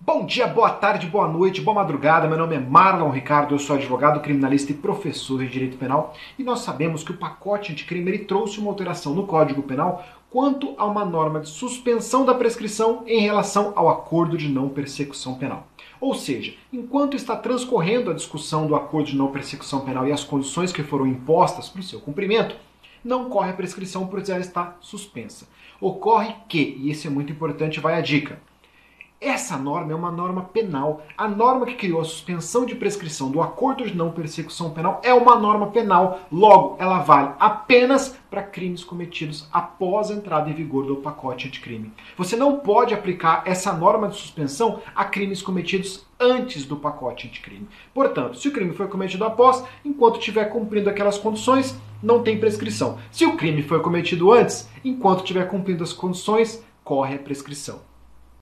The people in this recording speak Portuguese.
Bom dia, boa tarde, boa noite, boa madrugada. Meu nome é Marlon Ricardo, eu sou advogado criminalista e professor de direito penal. E nós sabemos que o pacote anticrime ele trouxe uma alteração no Código Penal quanto a uma norma de suspensão da prescrição em relação ao acordo de não persecução penal. Ou seja, enquanto está transcorrendo a discussão do acordo de não persecução penal e as condições que foram impostas para o seu cumprimento, não corre a prescrição por ela estar suspensa. Ocorre que, e isso é muito importante, vai a dica essa norma é uma norma penal. A norma que criou a suspensão de prescrição do acordo de não persecução penal é uma norma penal. Logo, ela vale apenas para crimes cometidos após a entrada em vigor do pacote anticrime. Você não pode aplicar essa norma de suspensão a crimes cometidos antes do pacote anticrime. Portanto, se o crime foi cometido após, enquanto estiver cumprindo aquelas condições, não tem prescrição. Se o crime foi cometido antes, enquanto estiver cumprindo as condições, corre a prescrição.